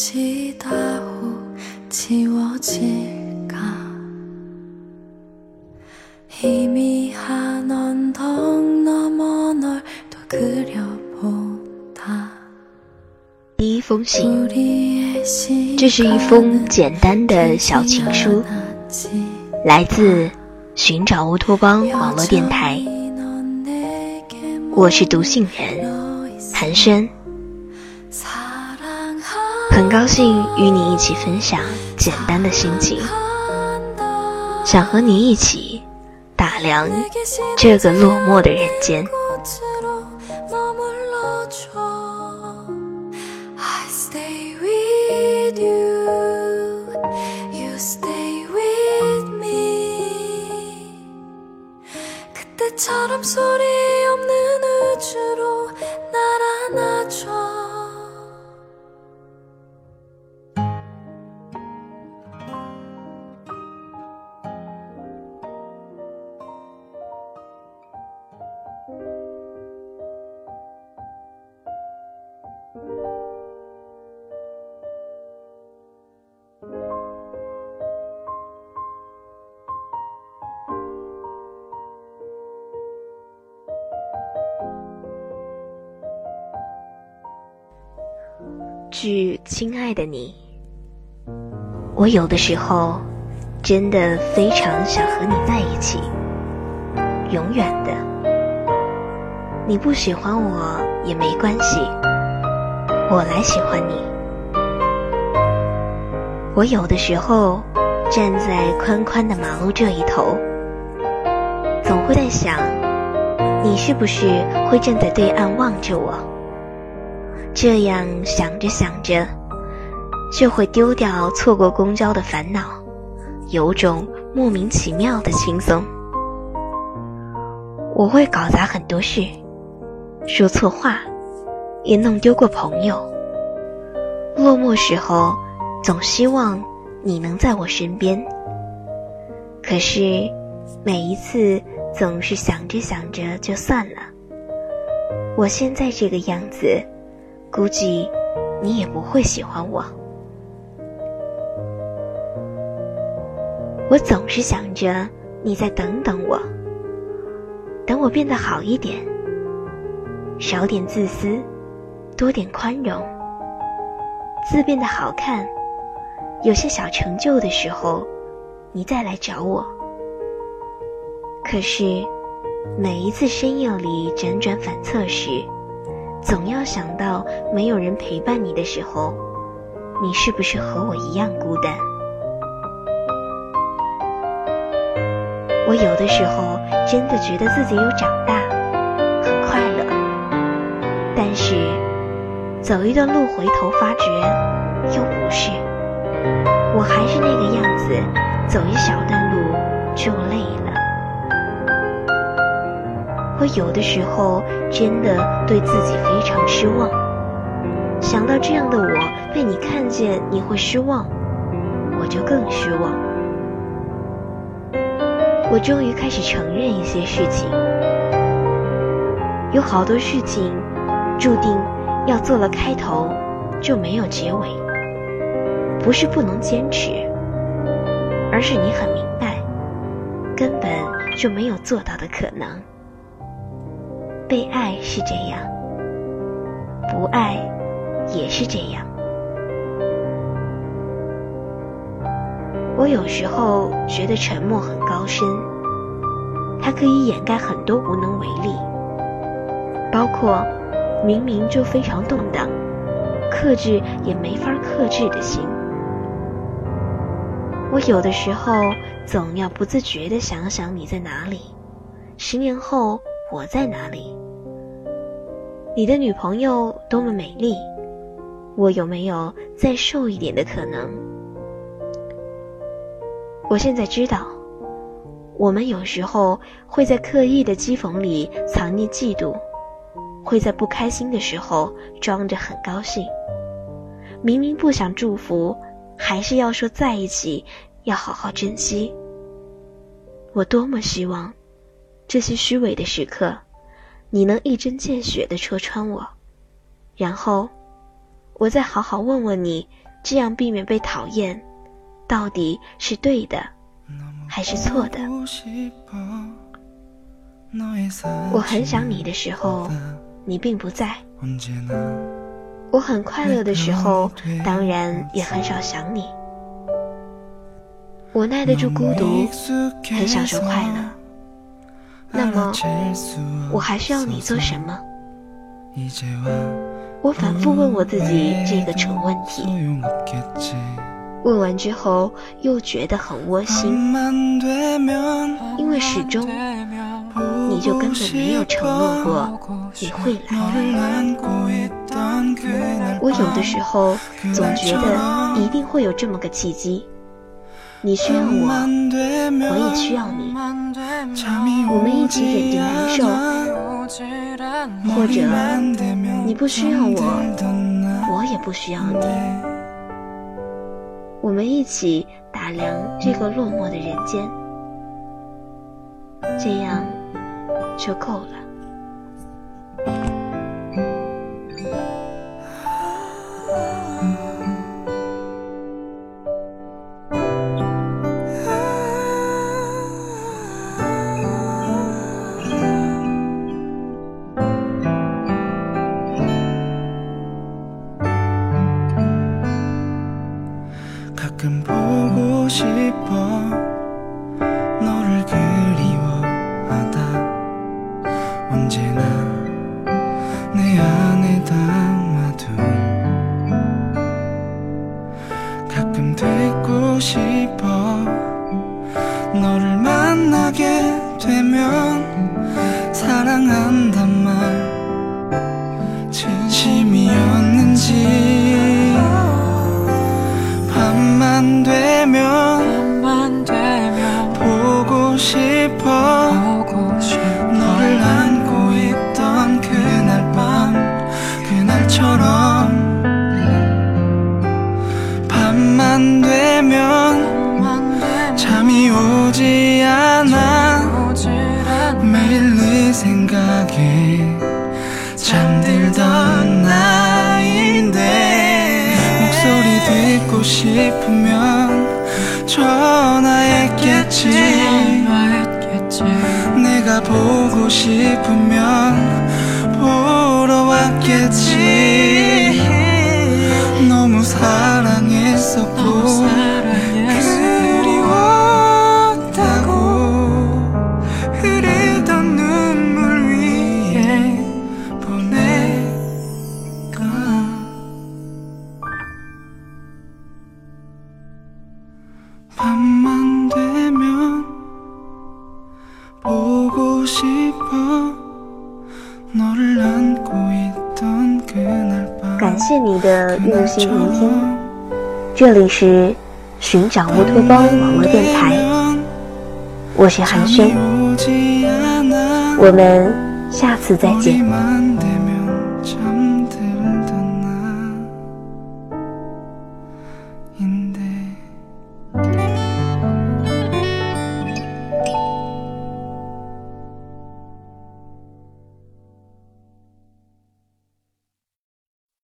第一封信，这是一封简单的小情书，来自寻找乌托邦网络电台。我是读信人韩轩，很高兴与你一起分享简单的心情，想和你一起打量这个落寞的人间。句亲爱的你，我有的时候真的非常想和你在一起，永远的。你不喜欢我也没关系，我来喜欢你。我有的时候站在宽宽的马路这一头，总会在想，你是不是会站在对岸望着我？这样想着想着，就会丢掉错过公交的烦恼，有种莫名其妙的轻松。我会搞砸很多事，说错话，也弄丢过朋友。落寞时候，总希望你能在我身边。可是，每一次总是想着想着就算了。我现在这个样子。估计你也不会喜欢我。我总是想着你再等等我，等我变得好一点，少点自私，多点宽容，字变得好看，有些小成就的时候，你再来找我。可是每一次深夜里辗转反侧时，总要想到没有人陪伴你的时候，你是不是和我一样孤单？我有的时候真的觉得自己有长大，很快乐。但是走一段路回头发觉又不是，我还是那个样子，走一小段路就累了。我有的时候真的对自己非常失望，想到这样的我被你看见，你会失望，我就更失望。我终于开始承认一些事情，有好多事情注定要做了开头就没有结尾，不是不能坚持，而是你很明白，根本就没有做到的可能。被爱是这样，不爱也是这样。我有时候觉得沉默很高深，它可以掩盖很多无能为力，包括明明就非常动荡，克制也没法克制的心。我有的时候总要不自觉的想想你在哪里，十年后。我在哪里？你的女朋友多么美丽，我有没有再瘦一点的可能？我现在知道，我们有时候会在刻意的讥讽里藏匿嫉妒，会在不开心的时候装着很高兴，明明不想祝福，还是要说在一起，要好好珍惜。我多么希望。这些虚伪的时刻，你能一针见血的戳穿我，然后我再好好问问你，这样避免被讨厌，到底是对的还是错的？我很想你的时候，你并不在；我很快乐的时候，当然也很少想你。我耐得住孤独，很享受快乐。那么，我还需要你做什么？我反复问我自己这个蠢问题，问完之后又觉得很窝心，因为始终你就根本没有承诺过你会来。我有的时候总觉得一定会有这么个契机，你需要我，我也需要你，我们一起忍着难受。或者你不需要我，我也不需要你，我们一起打量这个落寞的人间，这样就够了。 가끔 보고 싶어 너를 그리워하다. 언제나 내 안에 담아둔 가끔 듣고 싶어 너를 만나게 되면 사랑한다 오지 않아. 매일 네 생각에 잠들던 나인데 목소리 듣고 싶으면 전화했겠지. 내가 보고 싶으면 보러 왔겠지. 感谢你的用心聆听，这里是寻找乌托邦网络电台，我是寒暄，我们下次再见。